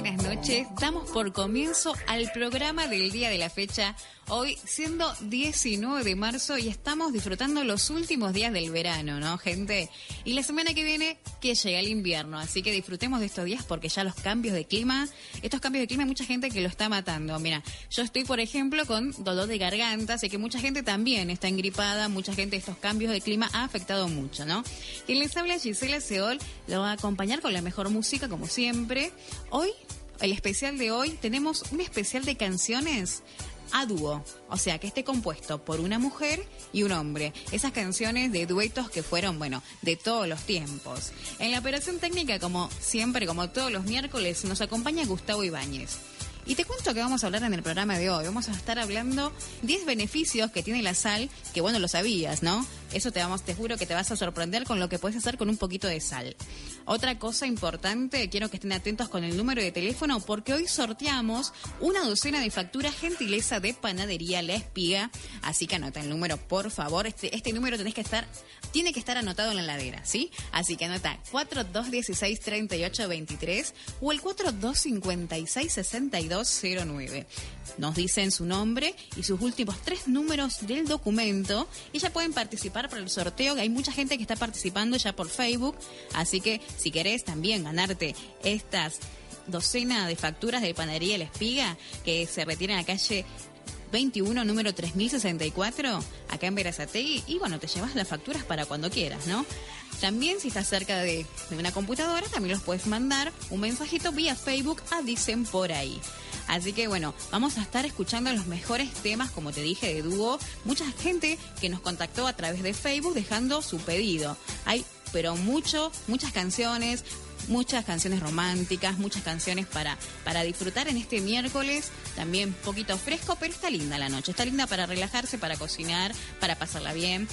Buenas noches, damos por comienzo al programa del día de la fecha, hoy siendo 19 de marzo y estamos disfrutando los últimos días del verano, ¿no, gente? Y la semana que viene que llega el invierno, así que disfrutemos de estos días porque ya los cambios de clima, estos cambios de clima hay mucha gente que lo está matando. Mira, yo estoy, por ejemplo, con dolor de garganta, sé que mucha gente también está engripada, mucha gente estos cambios de clima ha afectado mucho, ¿no? Quien les habla Gisela Seol, lo va a acompañar con la mejor música como siempre. Hoy el especial de hoy tenemos un especial de canciones a dúo, o sea, que esté compuesto por una mujer y un hombre. Esas canciones de duetos que fueron, bueno, de todos los tiempos. En la operación técnica, como siempre, como todos los miércoles, nos acompaña Gustavo Ibáñez. Y te cuento que vamos a hablar en el programa de hoy. Vamos a estar hablando 10 beneficios que tiene la sal, que bueno, lo sabías, ¿no? Eso te vamos, te juro que te vas a sorprender con lo que puedes hacer con un poquito de sal. Otra cosa importante, quiero que estén atentos con el número de teléfono porque hoy sorteamos una docena de facturas gentileza de panadería La Espiga. Así que anota el número, por favor. Este, este número que estar, tiene que estar anotado en la ladera, ¿sí? Así que anota 4216 3823 o el 4256 6209. Nos dicen su nombre y sus últimos tres números del documento y ya pueden participar por el sorteo. Hay mucha gente que está participando ya por Facebook, así que si querés también ganarte estas docenas de facturas de panadería La Espiga que se retiran a calle 21, número 3064, acá en Verazategui. Y bueno, te llevas las facturas para cuando quieras, ¿no? También, si estás cerca de, de, una computadora, también los puedes mandar un mensajito vía Facebook a Dicen por ahí. Así que bueno, vamos a estar escuchando los mejores temas, como te dije, de dúo. Mucha gente que nos contactó a través de Facebook dejando su pedido. Hay pero mucho, muchas canciones, muchas canciones románticas, muchas canciones para, para disfrutar en este miércoles, también poquito fresco, pero está linda la noche, está linda para relajarse, para cocinar, para pasarla bien.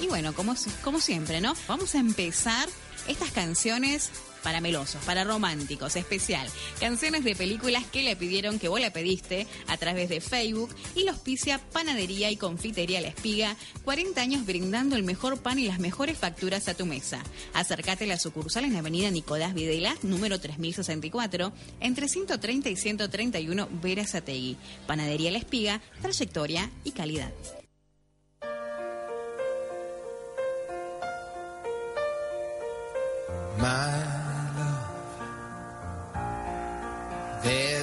Y bueno, como, como siempre, ¿no? Vamos a empezar estas canciones para melosos, para románticos, especial. Canciones de películas que le pidieron que vos la pediste a través de Facebook y los auspicia Panadería y Confitería La Espiga, 40 años brindando el mejor pan y las mejores facturas a tu mesa. Acércate a la sucursal en Avenida Nicolás Videla, número 3064, entre 130 y 131 Verazategui. Panadería La Espiga, trayectoria y calidad.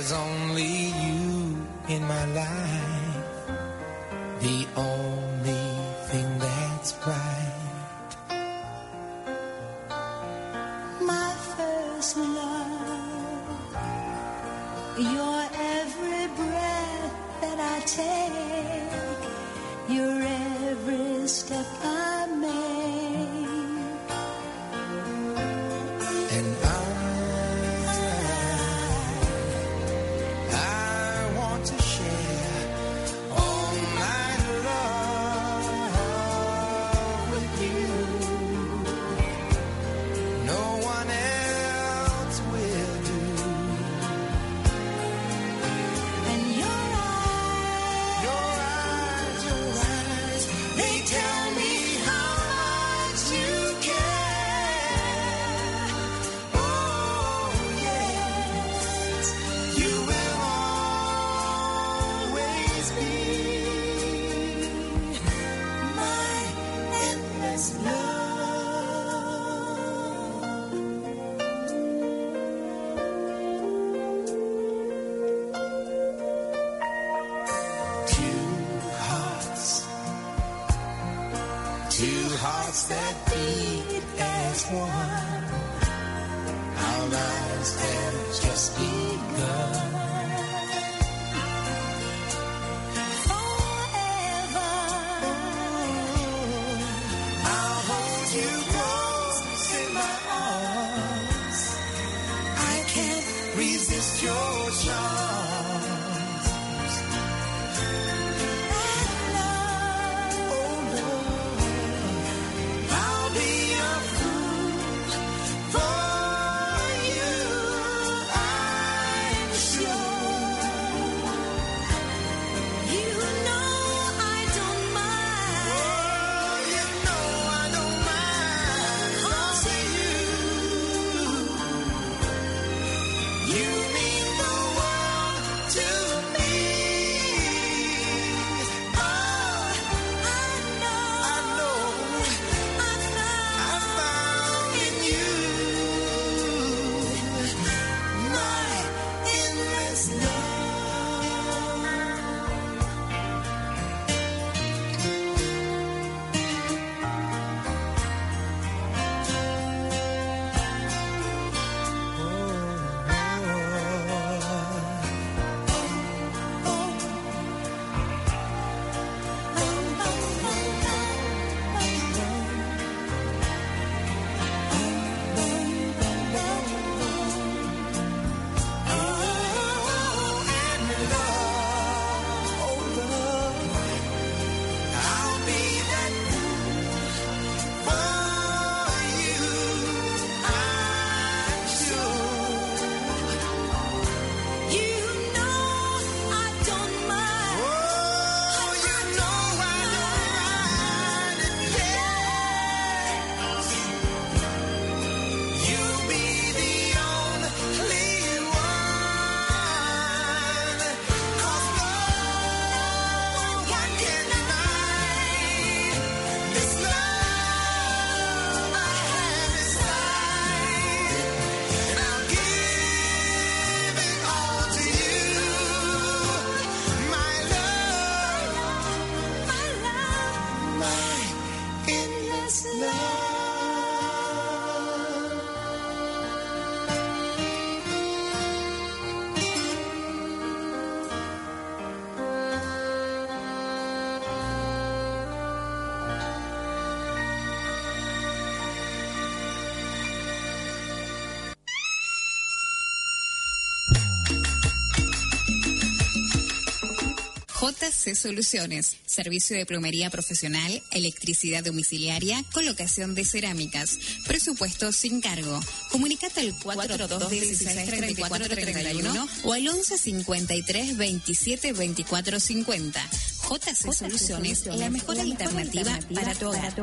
There's only you in my life, the only JC Soluciones, servicio de plomería profesional, electricidad domiciliaria, colocación de cerámicas, presupuesto sin cargo. Comunicate al 4216-3431 o al 1153 27 24 50. JC Soluciones, la mejor alternativa para tu hogar.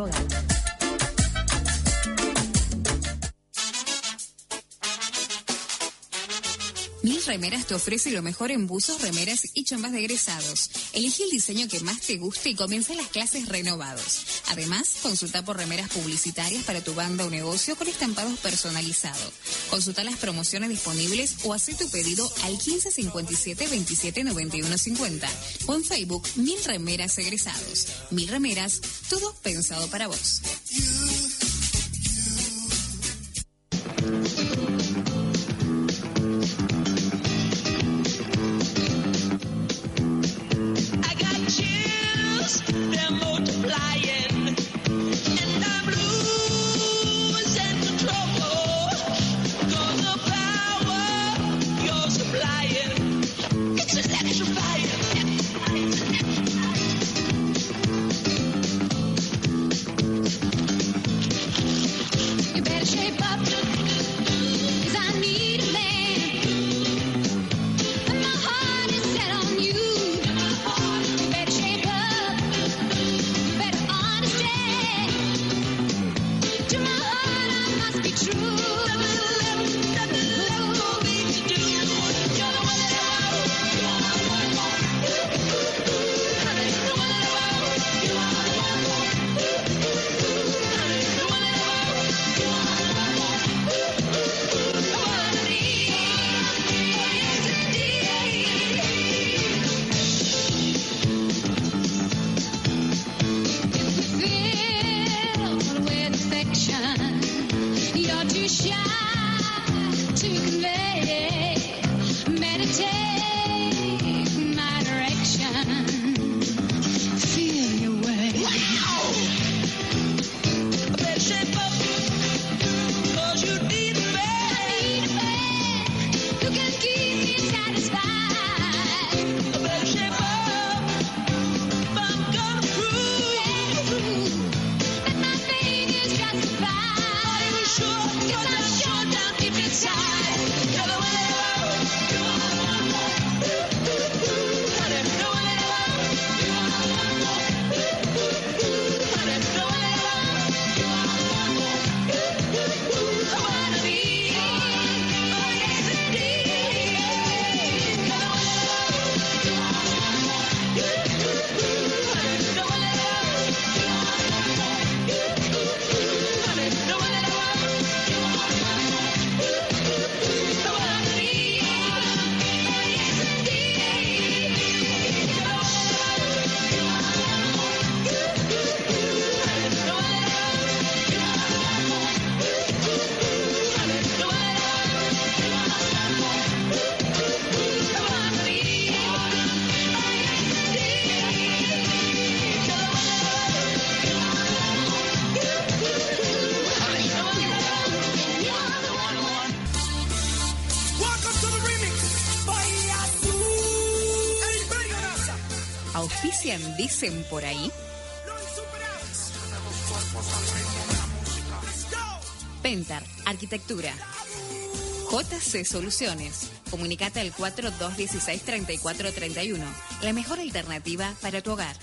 Remeras te ofrece lo mejor en buzos, remeras y chombas de egresados. Elige el diseño que más te guste y comienza las clases renovados. Además, consulta por remeras publicitarias para tu banda o negocio con estampados personalizados. Consulta las promociones disponibles o haz tu pedido al 1557 27 91 50 o en Facebook Mil Remeras Egresados. Mil Remeras, todo pensado para vos. Dicen por ahí? Pentar, Arquitectura. JC Soluciones. Comunicate al 4216-3431. La mejor alternativa para tu hogar.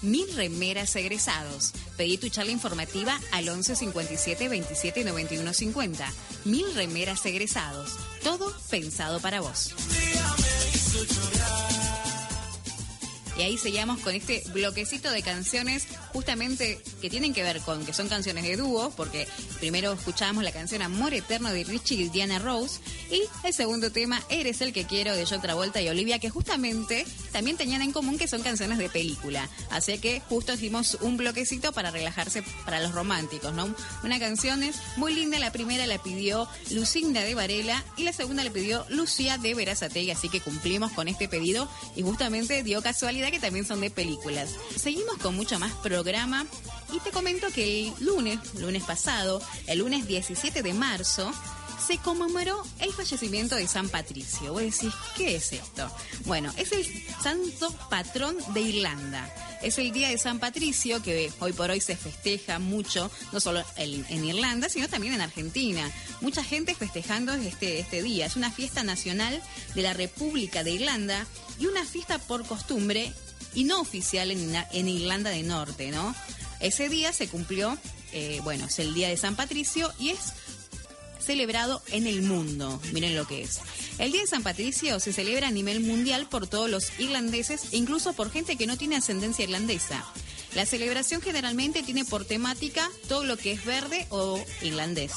Mil remeras egresados. Pedí tu charla informativa al 1157 27 91 50. Mil remeras egresados. Todo pensado para vos. Y ahí seguimos con este bloquecito de canciones justamente que tienen que ver con que son canciones de dúo, porque primero escuchábamos la canción Amor Eterno de Richie y Diana Rose, y el segundo tema Eres el que quiero de John Travolta y Olivia, que justamente también tenían en común que son canciones de película. Así que justo hicimos un bloquecito para relajarse para los románticos, ¿no? Una canción es muy linda, la primera la pidió Lucinda de Varela y la segunda la pidió Lucía de Verazategui, así que cumplimos con este pedido y justamente dio casualidad que también son de películas. Seguimos con mucho más y te comento que el lunes, lunes pasado, el lunes 17 de marzo, se conmemoró el fallecimiento de San Patricio. Vos decís, ¿qué es esto? Bueno, es el santo patrón de Irlanda. Es el día de San Patricio que hoy por hoy se festeja mucho, no solo el- en Irlanda, sino también en Argentina. Mucha gente festejando este, este día. Es una fiesta nacional de la República de Irlanda y una fiesta por costumbre y no oficial en, Irlanda del Norte, ¿no? Ese día se cumplió, eh, bueno, es el día de San Patricio y es celebrado en el mundo. Miren lo que es. El Día de San Patricio se celebra a nivel mundial por todos los irlandeses e incluso por gente que no tiene ascendencia irlandesa. La celebración generalmente tiene por temática todo lo que es verde o irlandés.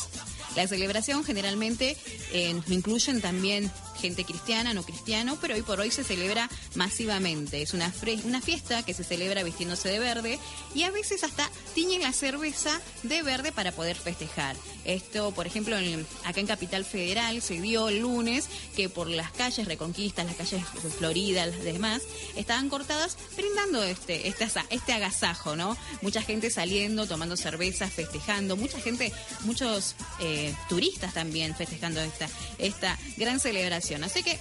La celebración generalmente eh, incluyen también gente cristiana, no cristiano, pero hoy por hoy se celebra masivamente. Es una, una fiesta que se celebra vistiéndose de verde y a veces hasta tiñen la cerveza de verde para poder festejar. Esto, por ejemplo, acá en Capital Federal se dio el lunes que por las calles Reconquista, las calles de Florida, las demás, estaban cortadas brindando este, este, este agasajo, ¿no? Mucha gente saliendo, tomando cervezas, festejando, mucha gente, muchos eh, turistas también festejando esta, esta gran celebración. Así que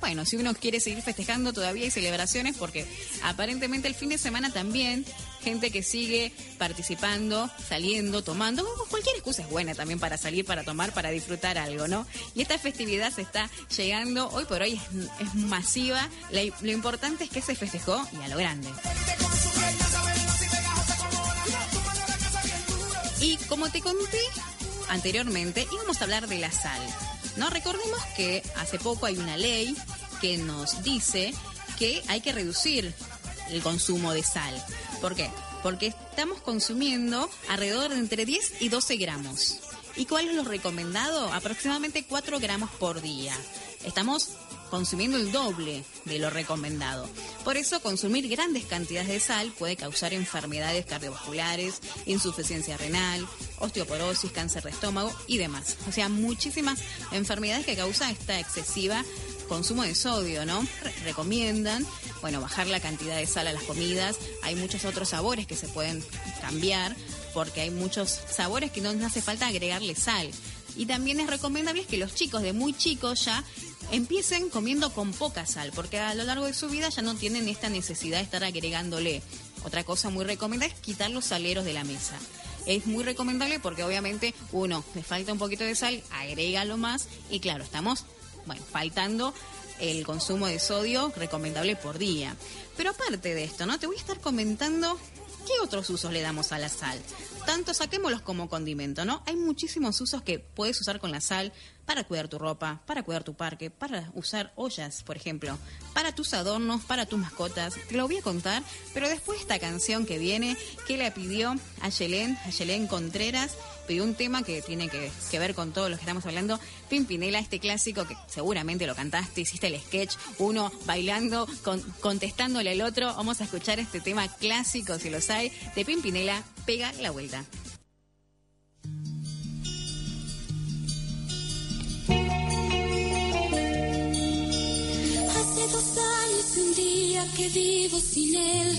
bueno, si uno quiere seguir festejando, todavía hay celebraciones porque aparentemente el fin de semana también, gente que sigue participando, saliendo, tomando, cualquier excusa es buena también para salir, para tomar, para disfrutar algo, ¿no? Y esta festividad se está llegando, hoy por hoy es, masiva, La- lo importante es que se festejó y a lo grande. Y como te conté anteriormente, íbamos a hablar de la sal. ¿No? Recordemos que hace poco hay una ley que nos dice que hay que reducir el consumo de sal. ¿Por qué? Porque estamos consumiendo alrededor de entre 10 y 12 gramos. ¿Y cuál es lo recomendado? Aproximadamente 4 gramos por día. Estamos consumiendo el doble de lo recomendado. Por eso, consumir grandes cantidades de sal puede causar enfermedades cardiovasculares, insuficiencia renal, osteoporosis, cáncer de estómago y demás. O sea, muchísimas enfermedades que causa esta excesiva consumo de sodio, ¿no? Re- recomiendan, bueno, bajar la cantidad de sal a las comidas. Hay muchos otros sabores que se pueden cambiar porque hay muchos sabores que no hace falta agregarle sal. Y también es recomendable que los chicos de muy chicos ya empiecen comiendo con poca sal, porque a lo largo de su vida ya no tienen esta necesidad de estar agregándole. Otra cosa muy recomendable es quitar los saleros de la mesa. Es muy recomendable porque obviamente uno le falta un poquito de sal, agrégalo más y claro, estamos faltando el consumo de sodio recomendable por día. Pero aparte de esto, ¿no? Te voy a estar comentando qué otros usos le damos a la sal. Tanto saquémoslos como condimento, ¿no? Hay muchísimos usos que puedes usar con la sal para cuidar tu ropa, para cuidar tu parque, para usar ollas, por ejemplo, para tus adornos, para tus mascotas. Te lo voy a contar, pero después esta canción que viene, que la pidió a Yelén, a Yelén Contreras, pidió un tema que tiene que, ver con todo lo que estamos hablando. Pimpinela, este clásico que seguramente lo cantaste, hiciste el sketch, uno bailando, con- contestándole al otro. Vamos a escuchar este tema clásico, si los hay, de Pimpinela, Pega la Vuelta. Hace dos años un día que vivo sin él.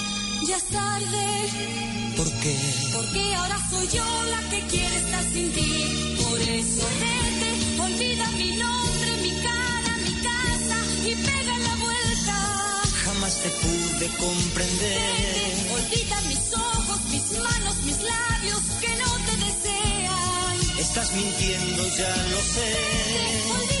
Ya es tarde. ¿por qué? Porque ahora soy yo la que quiere estar sin ti. Por eso vete, olvida mi nombre, mi cara, mi casa y pega la vuelta. Jamás te pude comprender. Vete, olvida mis ojos, mis manos, mis labios que no te desean. Estás mintiendo, ya lo sé. Vete, olvida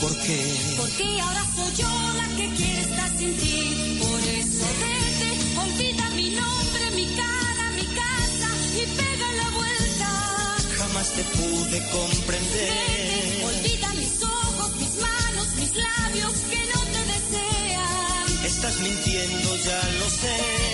¿Por qué? porque ahora soy yo la que quiere estar sin ti. Por eso vete, olvida mi nombre, mi cara, mi casa y pega la vuelta. Jamás te pude Vete, comprender. olvida mis ojos, mis manos, mis labios que no te desean. Estás mintiendo, ya lo sé.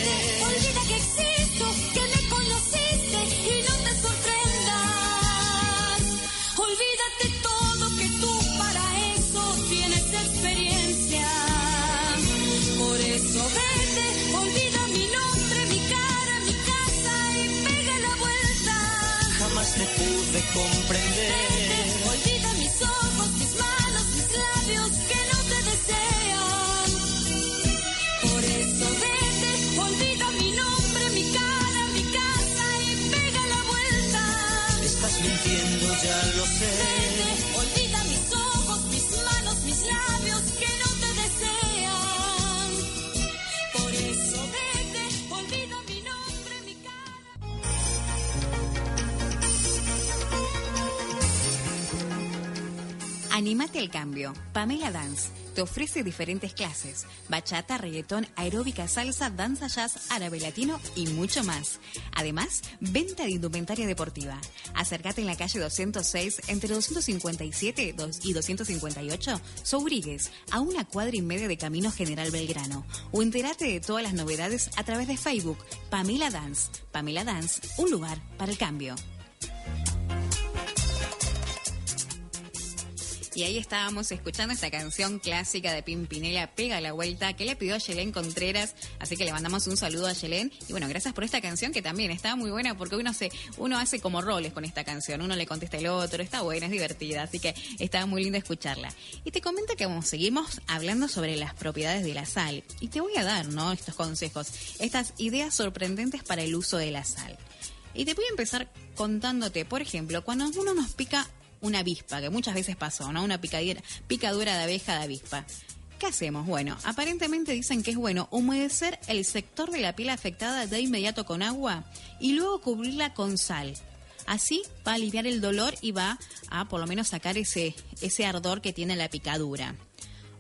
Pamela Dance te ofrece diferentes clases: bachata, reggaetón, aeróbica, salsa, danza jazz, árabe latino y mucho más. Además, venta de indumentaria deportiva. Acércate en la calle 206 entre 257 y 258 Sobrigues, a una cuadra y media de Camino General Belgrano. O entérate de todas las novedades a través de Facebook. Pamela Dance. Pamela Dance, un lugar para el cambio. Y ahí estábamos escuchando esta canción clásica de Pimpinela, Pega la Vuelta, que le pidió a Yelén Contreras. Así que le mandamos un saludo a Yelén. Y bueno, gracias por esta canción que también está muy buena porque uno, se, uno hace como roles con esta canción. Uno le contesta el otro, está buena, es divertida. Así que está muy linda escucharla. Y te comento que vamos, seguimos hablando sobre las propiedades de la sal. Y te voy a dar, ¿no? Estos consejos, estas ideas sorprendentes para el uso de la sal. Y te voy a empezar contándote, por ejemplo, cuando uno nos pica una avispa, que muchas veces pasó, ¿no? Una picadura, picadura de abeja de avispa. ¿Qué hacemos? Bueno, aparentemente dicen que es bueno humedecer el sector de la piel afectada de inmediato con agua y luego cubrirla con sal. Así va a aliviar el dolor y va a por lo menos sacar ese, ese ardor que tiene la picadura.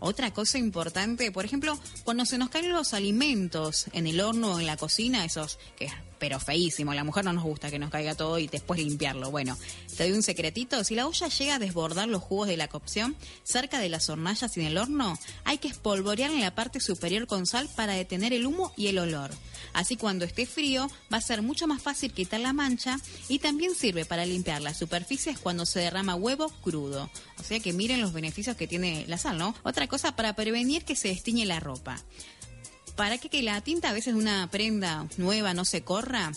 Otra cosa importante, por ejemplo, cuando se nos caen los alimentos en el horno o en la cocina, esos que pero feísimo, la mujer no nos gusta que nos caiga todo y después limpiarlo. Bueno, te doy un secretito, si la olla llega a desbordar los jugos de la cocción cerca de las hornallas y en el horno, hay que espolvorear en la parte superior con sal para detener el humo y el olor. Así cuando esté frío va a ser mucho más fácil quitar la mancha y también sirve para limpiar las superficies cuando se derrama huevo crudo. O sea que miren los beneficios que tiene la sal, ¿no? Otra cosa para prevenir que se destiñe la ropa. Para que, la tinta a veces de una prenda nueva no se corra,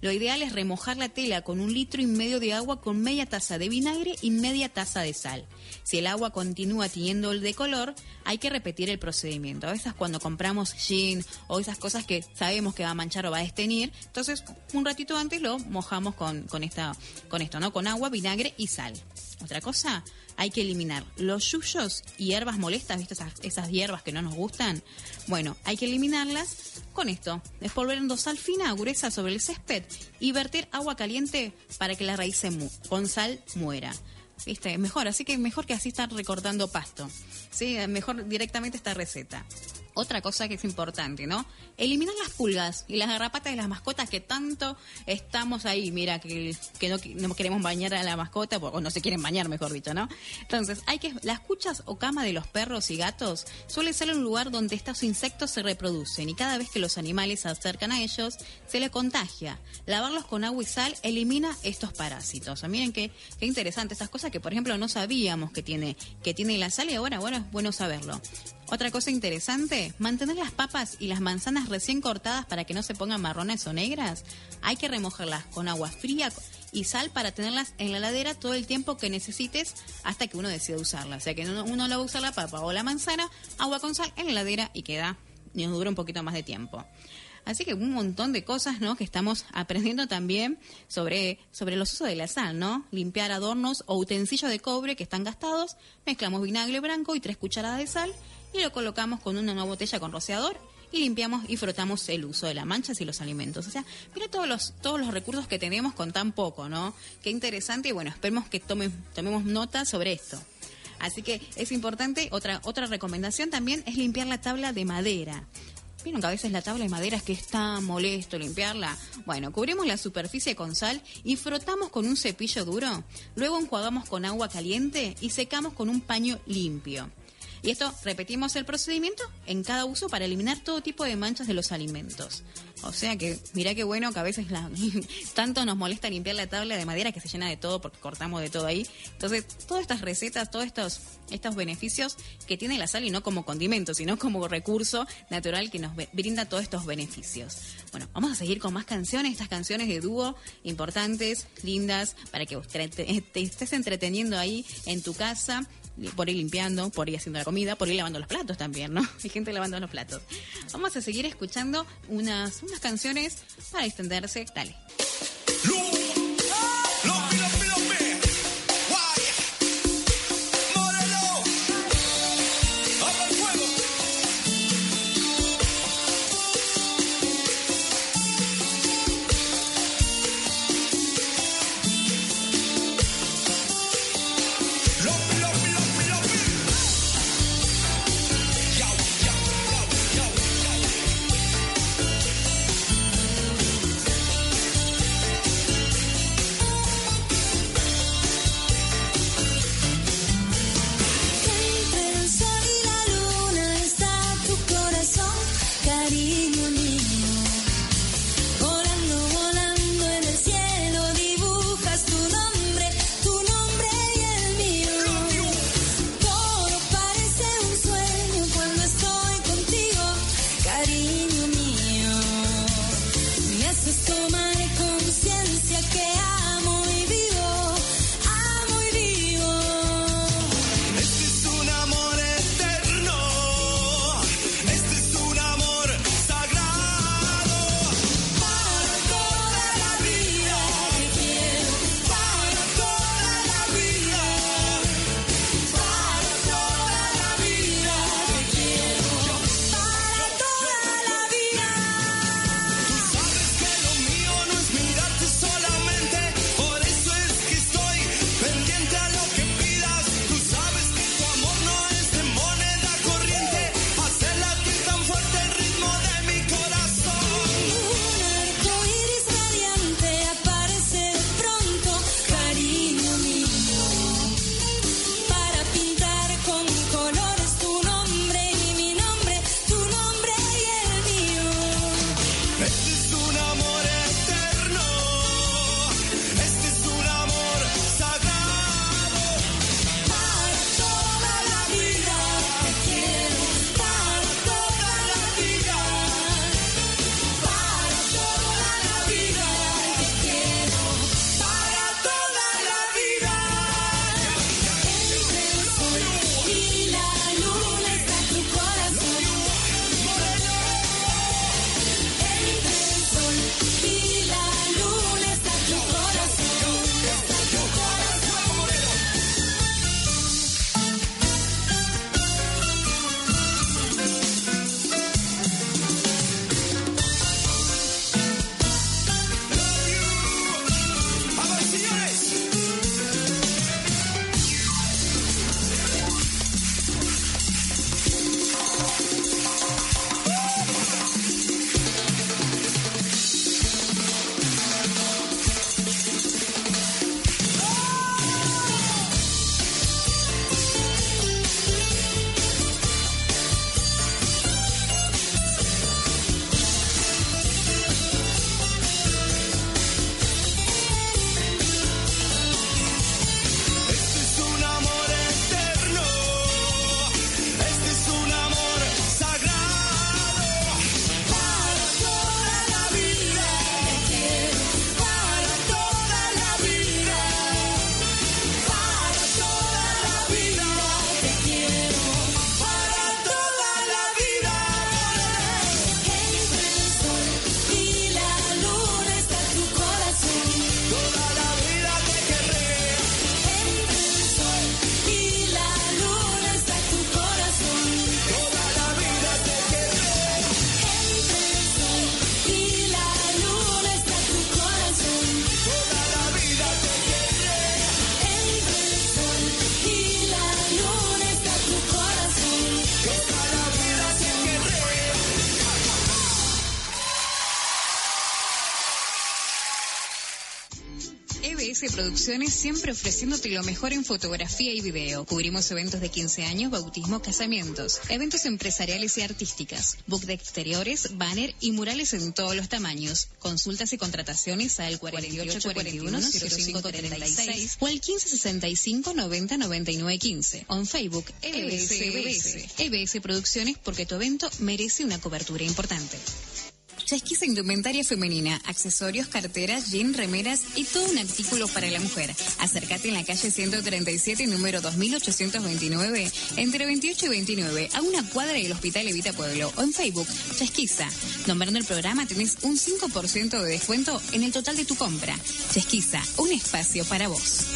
lo ideal es remojar la tela con un litro y medio de agua con media taza de vinagre y media taza de sal. Si el agua continúa tiñendo el de color, hay que repetir el procedimiento. A veces cuando compramos jean o esas cosas que sabemos que va a manchar o va a desteñir, entonces un ratito antes lo mojamos con, con, esta, con esto, ¿no? Con agua, vinagre y sal. Otra cosa, hay que eliminar los yuyos y hierbas molestas, ¿viste? Esas, esas hierbas que no nos gustan. Bueno, hay que eliminarlas con esto. Espolvoreando sal fina, gruesa sobre el césped y verter agua caliente para que la raíz se mu- con sal muera. ¿Viste? Mejor, así que mejor que así estar recortando pasto. Sí, mejor directamente esta receta. Otra cosa que es importante, ¿no? Eliminar las pulgas y las garrapatas de las mascotas que tanto estamos ahí. Mira, que, no, no queremos bañar a la mascota, o no se quieren bañar, mejor dicho, ¿no? Entonces, hay que. Las cuchas o cama de los perros y gatos suele ser un lugar donde estos insectos se reproducen y cada vez que los animales se acercan a ellos, se les contagia. Lavarlos con agua y sal elimina estos parásitos. O sea, miren qué, qué interesante. Estas cosas que, por ejemplo, no sabíamos que tiene, que tiene la sal y ahora, bueno, es bueno saberlo. Otra cosa interesante, mantener las papas y las manzanas recién cortadas para que no se pongan marrones o negras. Hay que remojarlas con agua fría y sal para tenerlas en la heladera todo el tiempo que necesites hasta que uno decida usarla. O sea que uno, la va a usar la papa o la manzana, agua con sal en la heladera y queda, nos dura un poquito más de tiempo. Así que un montón de cosas, ¿no? Que estamos aprendiendo también sobre, sobre los usos de la sal, ¿no? Limpiar adornos o utensilios de cobre que están gastados, mezclamos vinagre blanco y tres cucharadas de sal y lo colocamos con una nueva botella con rociador y limpiamos y frotamos el uso de las manchas y los alimentos. O sea, mira todos los, todos los recursos que tenemos con tan poco, ¿no? Qué interesante y bueno, esperemos que tomemos nota sobre esto. Así que es importante, otra, otra recomendación también es limpiar la tabla de madera. Vieron que a veces la tabla de madera es que es tan molesto limpiarla. Bueno, cubrimos la superficie con sal y frotamos con un cepillo duro. Luego enjuagamos con agua caliente y secamos con un paño limpio. Y esto repetimos el procedimiento en cada uso para eliminar todo tipo de manchas de los alimentos. O sea que, mirá qué bueno que a veces la- tanto nos molesta limpiar la tabla de madera que se llena de todo porque cortamos de todo ahí. Entonces, todas estas recetas, todos estos, estos beneficios que tiene la sal y no como condimento, sino como recurso natural que nos brinda todos estos beneficios. Bueno, vamos a seguir con más canciones, estas canciones de dúo importantes, lindas, para que te, estés entreteniendo ahí en tu casa por ir limpiando, por ir haciendo la comida, por ir lavando los platos también, ¿no? Hay gente lavando los platos. Vamos a seguir escuchando unas, unas canciones para extenderse. Dale. Siempre ofreciéndote lo mejor en fotografía y video. Cubrimos eventos de 15 años, bautismo, casamientos, eventos empresariales y artísticas, book de exteriores, banner y murales en todos los tamaños. Consultas y contrataciones al 4841-0536 o al 1565-909915. On Facebook, EBS, EBS. EBS Producciones porque tu evento merece una cobertura importante. Chasquisa Indumentaria Femenina, accesorios, carteras, jean, remeras y todo un artículo para la mujer. Acércate en la calle 137, número 2829, entre 28 y 29, a una cuadra del Hospital Evita Pueblo o en Facebook Chasquisa. Nombrando el programa tenés un 5% de descuento en el total de tu compra. Chasquisa, un espacio para vos.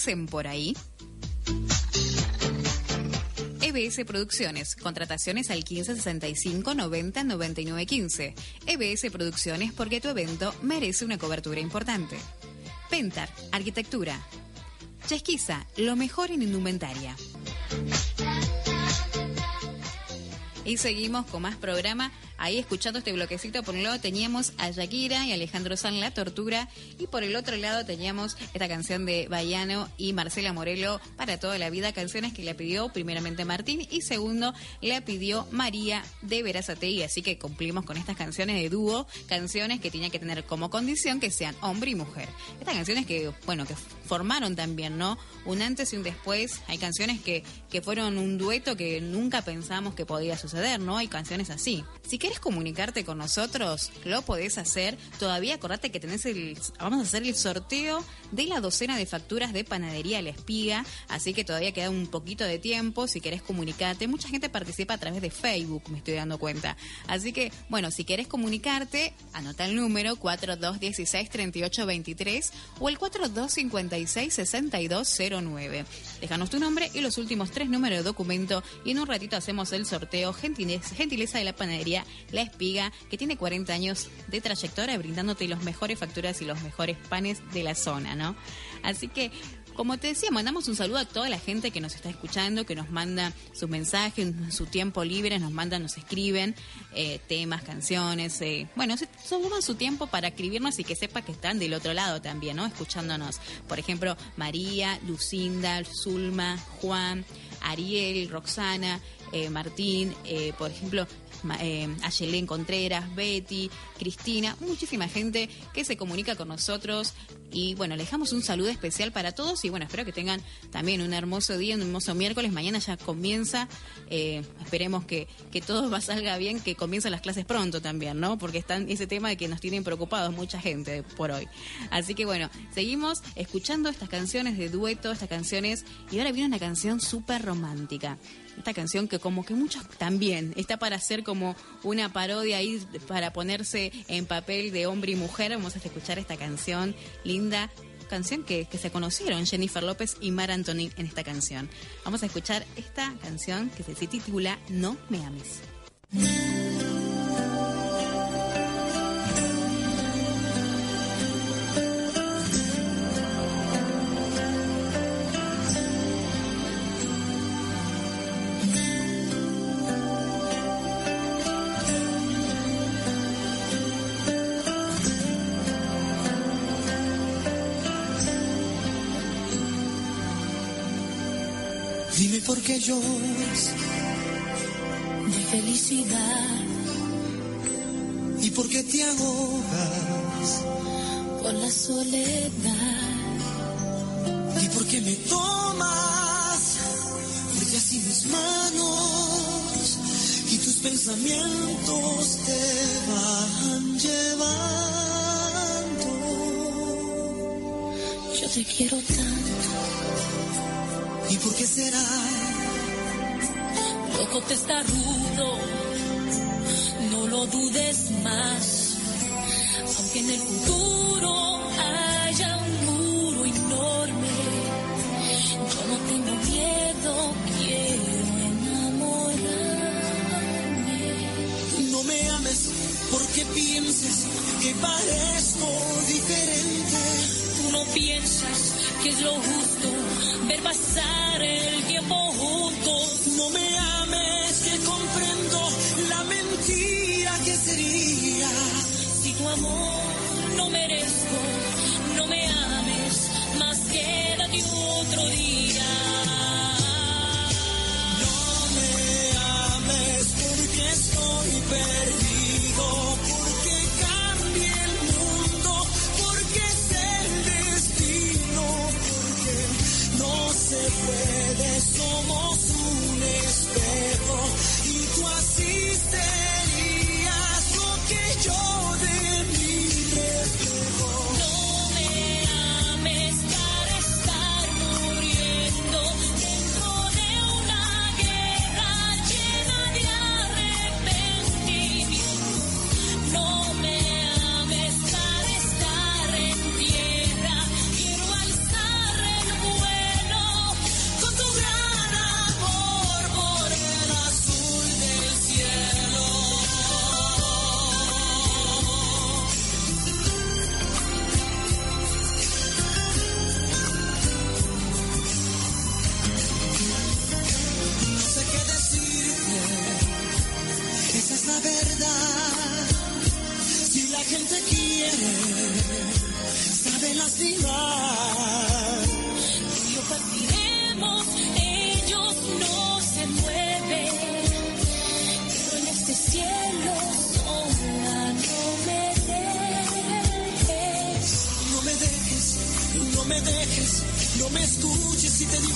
dicen por ahí? EBS Producciones, contrataciones al 1565 90 99 15. EBS Producciones porque tu evento merece una cobertura importante. Pentar, arquitectura. Chesquiza, lo mejor en indumentaria. Y seguimos con más programa Ahí escuchando este bloquecito, por un lado teníamos a Shakira y Alejandro San La Tortura. Y por el otro lado teníamos esta canción de Bayano y Marcela Morelo para toda la vida. Canciones que le pidió primeramente Martín y segundo le pidió María de Verazategui. Así que cumplimos con estas canciones de dúo. Canciones que tenían que tener como condición que sean hombre y mujer. Estas canciones que, bueno, que formaron también, ¿no? Un antes y un después. Hay canciones que, que fueron un dueto que nunca pensamos que podía suceder, ¿no? Hay canciones así. Si quieres comunicarte con nosotros, lo podés hacer. Todavía acordate que tenés el. Vamos a hacer el sorteo de la docena de facturas de panadería La Espiga. Así que todavía queda un poquito de tiempo. Si querés comunicarte, mucha gente participa a través de Facebook, me estoy dando cuenta. Así que, bueno, si querés comunicarte, anota el número 4216-3823 o el 4256-6209. Déjanos tu nombre y los últimos tres números de documento y en un ratito hacemos el sorteo gentileza, gentileza de la panadería La Espiga, que tiene 40 años de trayectoria brindándote los mejores facturas y los mejores panes de la zona, ¿no? Así que como te decía, mandamos un saludo a toda la gente que nos está escuchando, que nos manda sus mensajes en su tiempo libre, nos mandan, nos escriben eh, temas, canciones. eh, bueno, se toman su tiempo para escribirnos y que sepa que están del otro lado también, ¿no? Escuchándonos. Por ejemplo, María, Lucinda, Zulma, Juan, Ariel, Roxana, eh, Martín, eh, por ejemplo, eh, Ayelén Contreras, Betty, Cristina, muchísima gente que se comunica con nosotros. Y bueno, le dejamos un saludo especial para todos y bueno, espero que tengan también un hermoso día, un hermoso miércoles. Mañana ya comienza, eh, esperemos que, que todo salga bien, que comiencen las clases pronto también, ¿no? Porque están ese tema de que nos tienen preocupados mucha gente por hoy. Así que bueno, seguimos escuchando estas canciones de dueto, estas canciones, y ahora viene una canción súper romántica. Esta canción que como que muchos también está para hacer como una parodia ahí para ponerse en papel de hombre y mujer. Vamos a escuchar esta canción linda, canción que, que se conocieron Jennifer López y Mar Antonin en esta canción. Vamos a escuchar esta canción que se titula No me ames. Lloras de felicidad y por qué te ahogas por la soledad. y por qué me tomas porque así mis manos y tus pensamientos te van llevando. Yo te quiero tanto, ¿Y por qué será? Te está rudo, no lo dudes más, aunque en el futuro haya un muro enorme, yo no tengo miedo, quiero enamorarme. No me ames porque pienses que parezco diferente. Tú no piensas que es lo justo ver pasar el tiempo juntos. No me ames que comprendo la mentira que sería. Si tu amor no merezco, no me ames, más quédate otro día.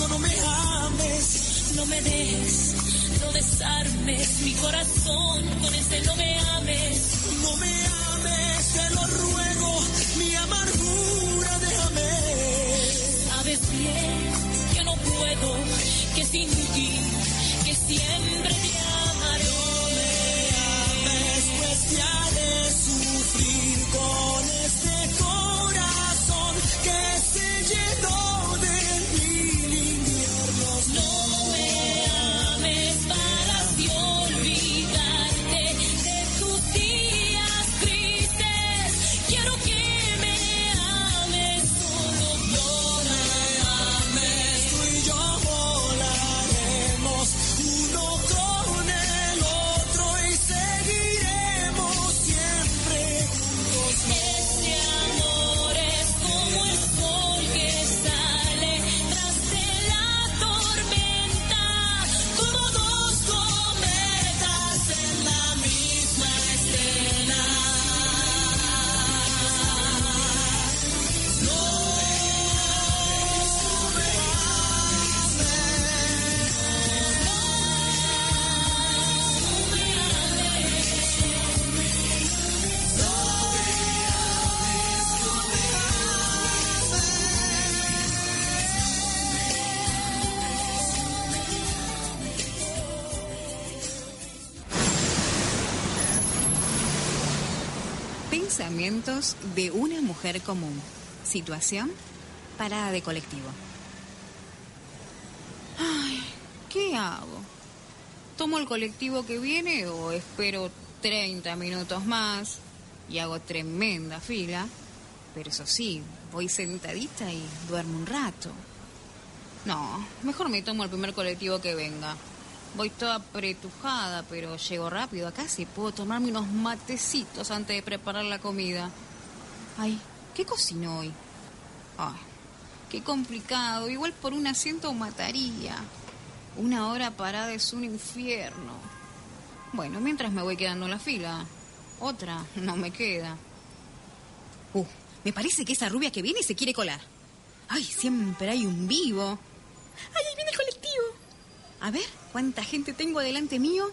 No me ames. No me dejes, no desarmes mi corazón con este no me ames. No me ames, te lo ruego, mi amargura déjame. Sabes bien que no puedo, que sin ti, De una mujer común. Situación, parada de colectivo. Ay, ¿qué hago? ¿Tomo el colectivo que viene o espero 30 minutos más y hago tremenda fila? Pero eso sí, voy sentadita y duermo un rato. No, mejor me tomo el primer colectivo que venga. Voy toda apretujada, pero llego rápido acá si puedo tomarme unos matecitos antes de preparar la comida. Ay, ¿qué cocino hoy? Ay, qué complicado. Igual por un asiento mataría. Una hora parada es un infierno. Bueno, mientras me voy quedando en la fila. Otra no me queda. Uh, me parece que esa rubia que viene se quiere colar. Ay, siempre hay un vivo. Ay, ahí viene el colectivo. A ver, ¿cuánta gente tengo adelante mío?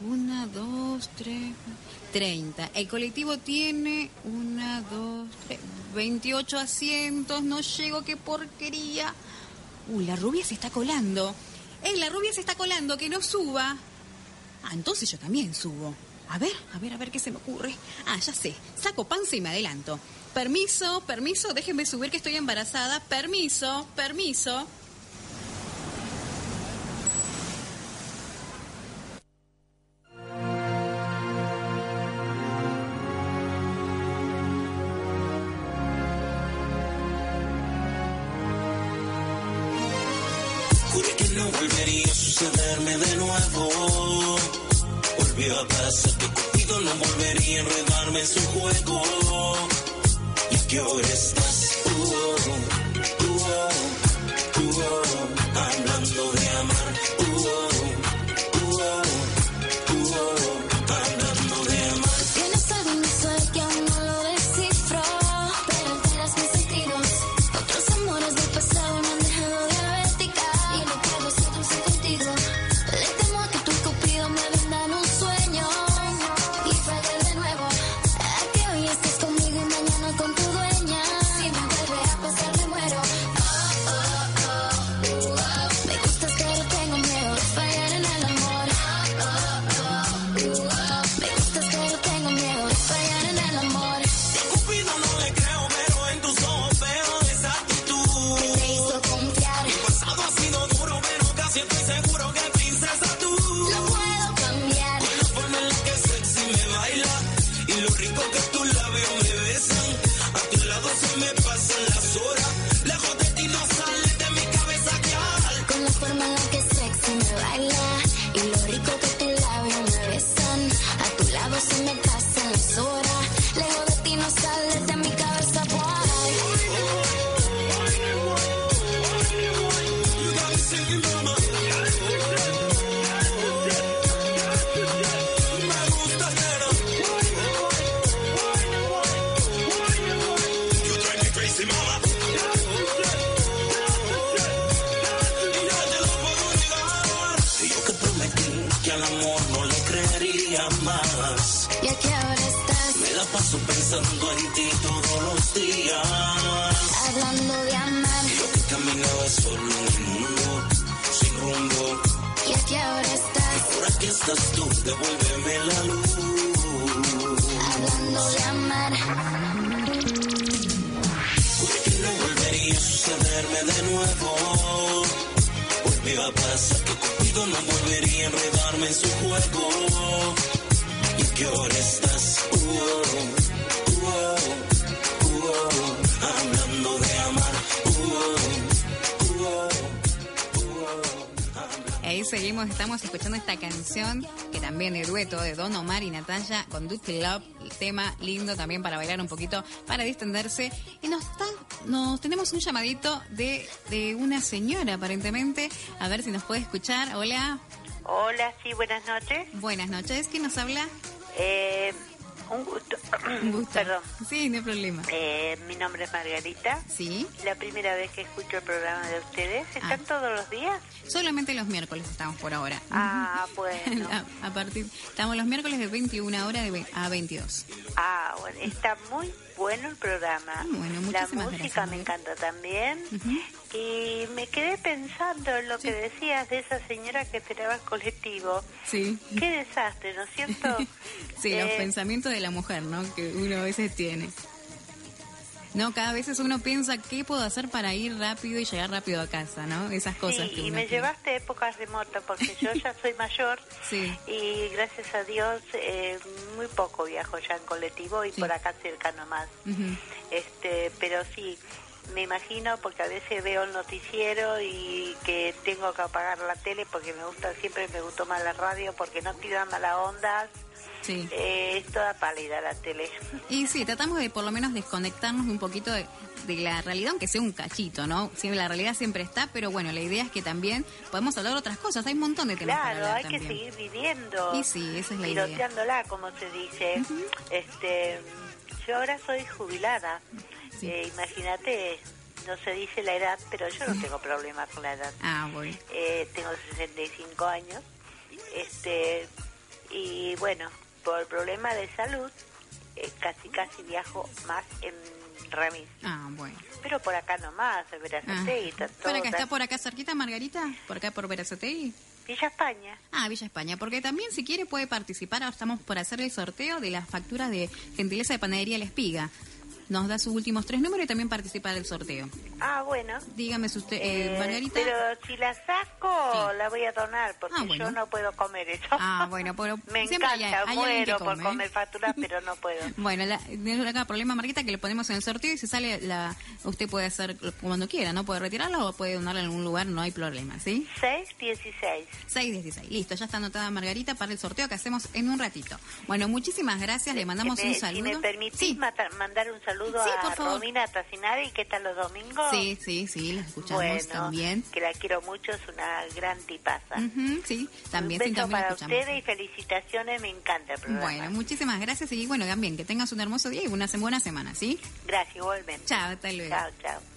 Una, dos, tres, treinta. El colectivo tiene una, dos, tres, veintiocho asientos. No llego, qué porquería. Uh, la rubia se está colando. ¡Eh, la rubia se está colando! ¡Que no suba! Ah, entonces yo también subo. A ver, a ver, a ver qué se me ocurre. Ah, ya sé. Saco panza y me adelanto. Permiso, permiso, déjenme subir que estoy embarazada. Permiso, permiso. Volvería a sucederme de nuevo. Volvió a pasar que contigo no volvería a enredarme en su juego. Y que ahora estás tú, canción que también de dueto de Don Omar y Natalia con Duty Love, el tema lindo también para bailar un poquito, para distenderse. Y nos, nos tenemos un llamadito de, de una señora aparentemente, a ver si nos puede escuchar. Hola, Hola, sí, buenas noches. buenas noches, ¿quién nos habla? Eh, un gusto. Un gusto. Perdón. Sí, no hay problema. Eh, mi nombre es Margarita. Sí, La primera vez que escucho el programa de ustedes. ¿Están Ah. todos los días? solamente los miércoles estamos por ahora. Ah, bueno. a, a partir, estamos los miércoles de 21 horas de a 22. Ah, bueno, está muy bueno el programa. Ah, bueno, La música gracias, me encanta también. Ujú. Y me quedé pensando en lo Sí. que decías de esa señora que esperaba el colectivo. Sí. Qué desastre, ¿no es cierto? Sí, los Eh, pensamientos de la mujer, ¿no? Que uno a veces tiene. No, cada vez uno piensa qué puedo hacer para ir rápido y llegar rápido a casa, ¿no? Esas cosas Sí, que y me tiene. llevaste a épocas remotas porque yo ya soy mayor Sí. y gracias a Dios eh, muy poco viajo ya en colectivo y Sí. por acá cerca nomás. Ujú. Este, pero sí, me imagino porque a veces veo el noticiero y que tengo que apagar la tele porque me gusta, siempre me gustó más la radio porque no tiran mala onda. Sí. Eh, es toda pálida la tele. Y sí, tratamos de por lo menos desconectarnos un poquito de, de la realidad, aunque sea un cachito, ¿no? Siempre, la realidad siempre está, pero bueno, la idea es que también podemos hablar de otras cosas. Hay un montón de temas para Claro, hablar hay que también. seguir viviendo. Y sí, esa es la idea. Piloteándola, como se dice. Este, yo ahora soy jubilada. Sí. Eh, Imagínate, no se dice la edad, pero yo no tengo problema con la edad. Ah, bueno. Eh, tengo 65 años. Este, y bueno, por problema de salud, eh, casi casi viajo más en remis. Ah, bueno. Pero por acá nomás, en Ah. Verazategui, está ¿Por acá está por acá cerquita, Margarita? ¿Por acá por Verazategui? Villa España. Ah, Villa España, porque también si quiere puede participar, ahora estamos por hacer el sorteo de las facturas de gentileza de panadería La Espiga. Nos da sus últimos tres números y también participa del sorteo. Ah, bueno. Dígame si usted, eh, Eh, Margarita. Pero si la saco, Sí. la voy a donar, porque Ah, bueno. yo no puedo comer eso. Ah, bueno, pero Me hay- encanta, hay muero por ¿eh? comer facturas, pero no puedo. Bueno, la, no hay acá problema, Marquita, que le ponemos en el sorteo y si sale, la, usted puede hacer cuando quiera, ¿no? Puede retirarla o puede donarla en algún lugar, no hay problema, ¿sí? 616. 616. Listo, ya está anotada Margarita para el sorteo que hacemos en un ratito. Bueno, muchísimas gracias, le mandamos Eh, un Si saludo. me permitís Sí, mandar un saludo Sí, a. Romina Tacinari, que está los domingos. sí, sí, sí, la escuchamos bueno, también. que la quiero mucho, es una gran tipaza. Ujú, sí, también, un beso para ustedes y felicitaciones, me encanta el programa. Bueno, muchísimas gracias y bueno, también que tengas un hermoso día y una buena semana, ¿sí? Gracias, igualmente. Chao, hasta luego. Chao, chao.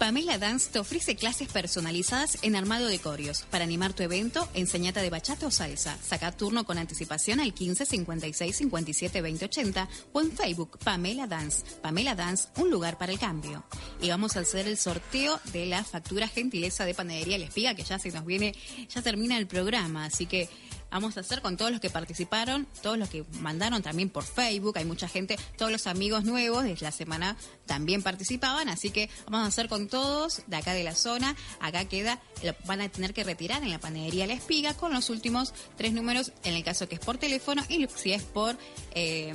Pamela Dance te ofrece clases personalizadas en armado de corios. Para animar tu evento, enseñata de bachata o salsa. Saca turno con anticipación al 15 56 57 20 80 o en Facebook Pamela Dance. Pamela Dance, un lugar para el cambio. Y vamos a hacer el sorteo de la factura gentileza de Panadería La Espiga, que ya se nos viene, ya termina el programa. Así que vamos a hacer con todos los que participaron, todos los que mandaron también por Facebook, hay mucha gente, todos los amigos nuevos de la semana también participaban, así que vamos a hacer con todos de acá de la zona, acá queda, van a tener que retirar en la panadería La Espiga con los últimos tres números, en el caso que es por teléfono y si es por, eh,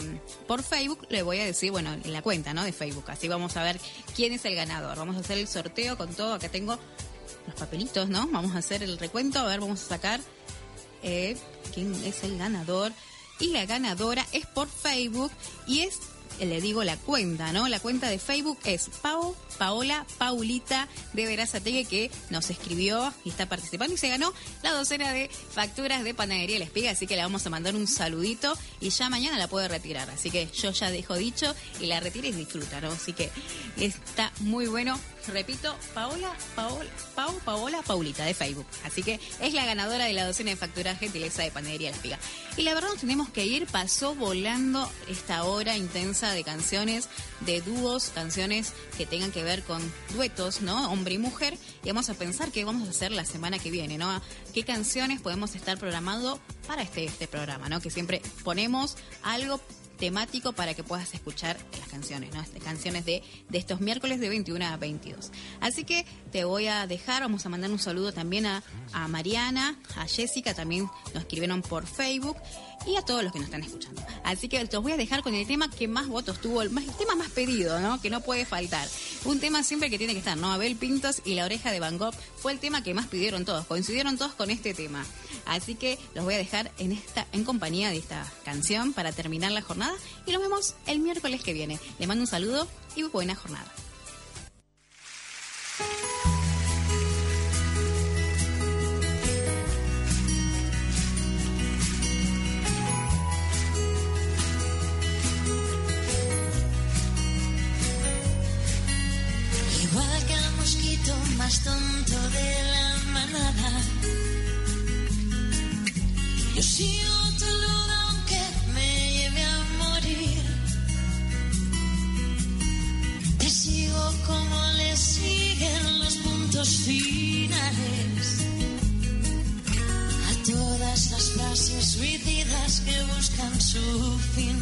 por Facebook, le voy a decir, bueno, en la cuenta, ¿no? De Facebook, así vamos a ver quién es el ganador, vamos a hacer el sorteo con todo, acá tengo los papelitos, ¿no? Vamos a hacer el recuento, a ver, vamos a sacar quién es el ganador. Y la ganadora es por Facebook y es, le digo la cuenta, ¿no? La cuenta de Facebook es Pau, Paola, Paulita de Verazategui que nos escribió y está participando y se ganó la docena de facturas de Panadería La Espiga, así que le vamos a mandar un saludito y ya mañana la puede retirar. Así que yo ya dejo dicho y la retira y disfruta, ¿no? Así que está muy bueno repito, Paola, Paola, Pau, Paola, Paulita de Facebook. Así que es la ganadora de la docena de factura gentileza de Panadería La Espiga. Y la verdad nos tenemos que ir, pasó volando esta hora intensa de canciones, de dúos, canciones que tengan que ver con duetos, ¿no? Hombre y mujer. Y vamos a pensar qué vamos a hacer la semana que viene, ¿no? ¿Qué canciones podemos estar programando para este, este programa, ¿no? Que siempre ponemos algo temático para que puedas escuchar las canciones, ¿no? Este, canciones de, de estos miércoles de 21 a 22. Así que te voy a dejar, vamos a mandar un saludo también a, a Mariana, a Jessica, también nos escribieron por Facebook y a todos los que nos están escuchando. Así que los voy a dejar con el tema que más votos tuvo, el, más, tema más pedido, ¿no? Que no puede faltar. Un tema siempre que tiene que estar, ¿no? Abel Pintos y la oreja de Van Gogh fue el tema que más pidieron todos, coincidieron todos con este tema. Así que los voy a dejar en esta, en compañía de esta canción para terminar la jornada y nos vemos el miércoles que viene. Les mando un saludo y buena jornada. Más tonto de la manada. Yo sigo feel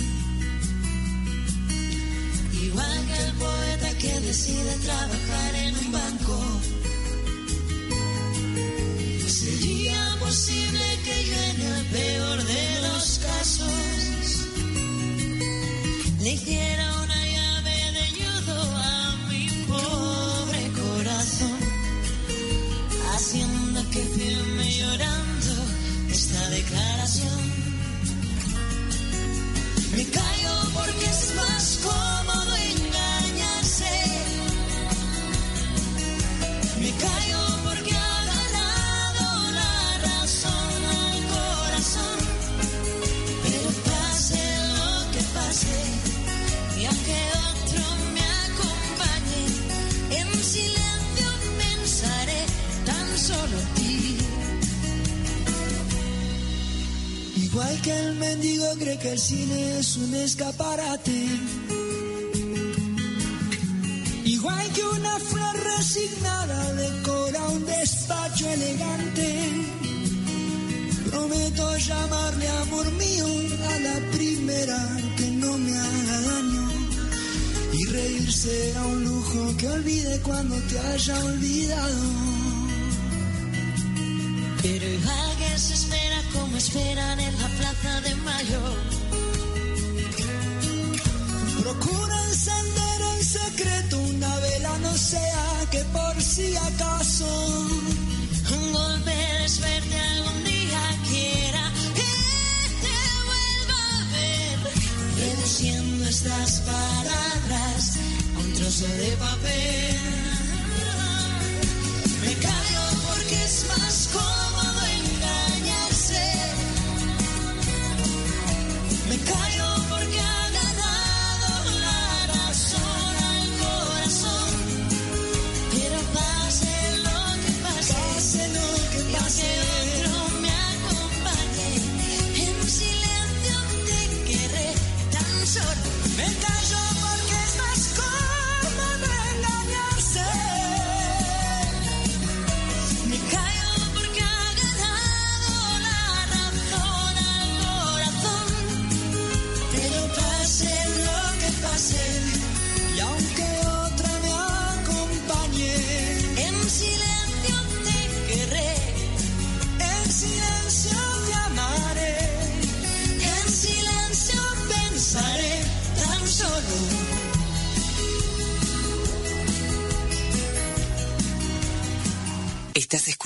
un escaparate. Igual que una flor resignada decora un despacho elegante. Prometo llamarle amor mío a la primera que no me haga daño. Y reír será un lujo que olvide cuando te haya olvidado. Pero igual que se espera como esperan en la plaza de mayo. Procura encender en secreto una vela, no sea que por si acaso Un golpe de desverte algún día quiera que te vuelva a ver. Reduciendo estas palabras a un trozo de papel.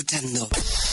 Escuchando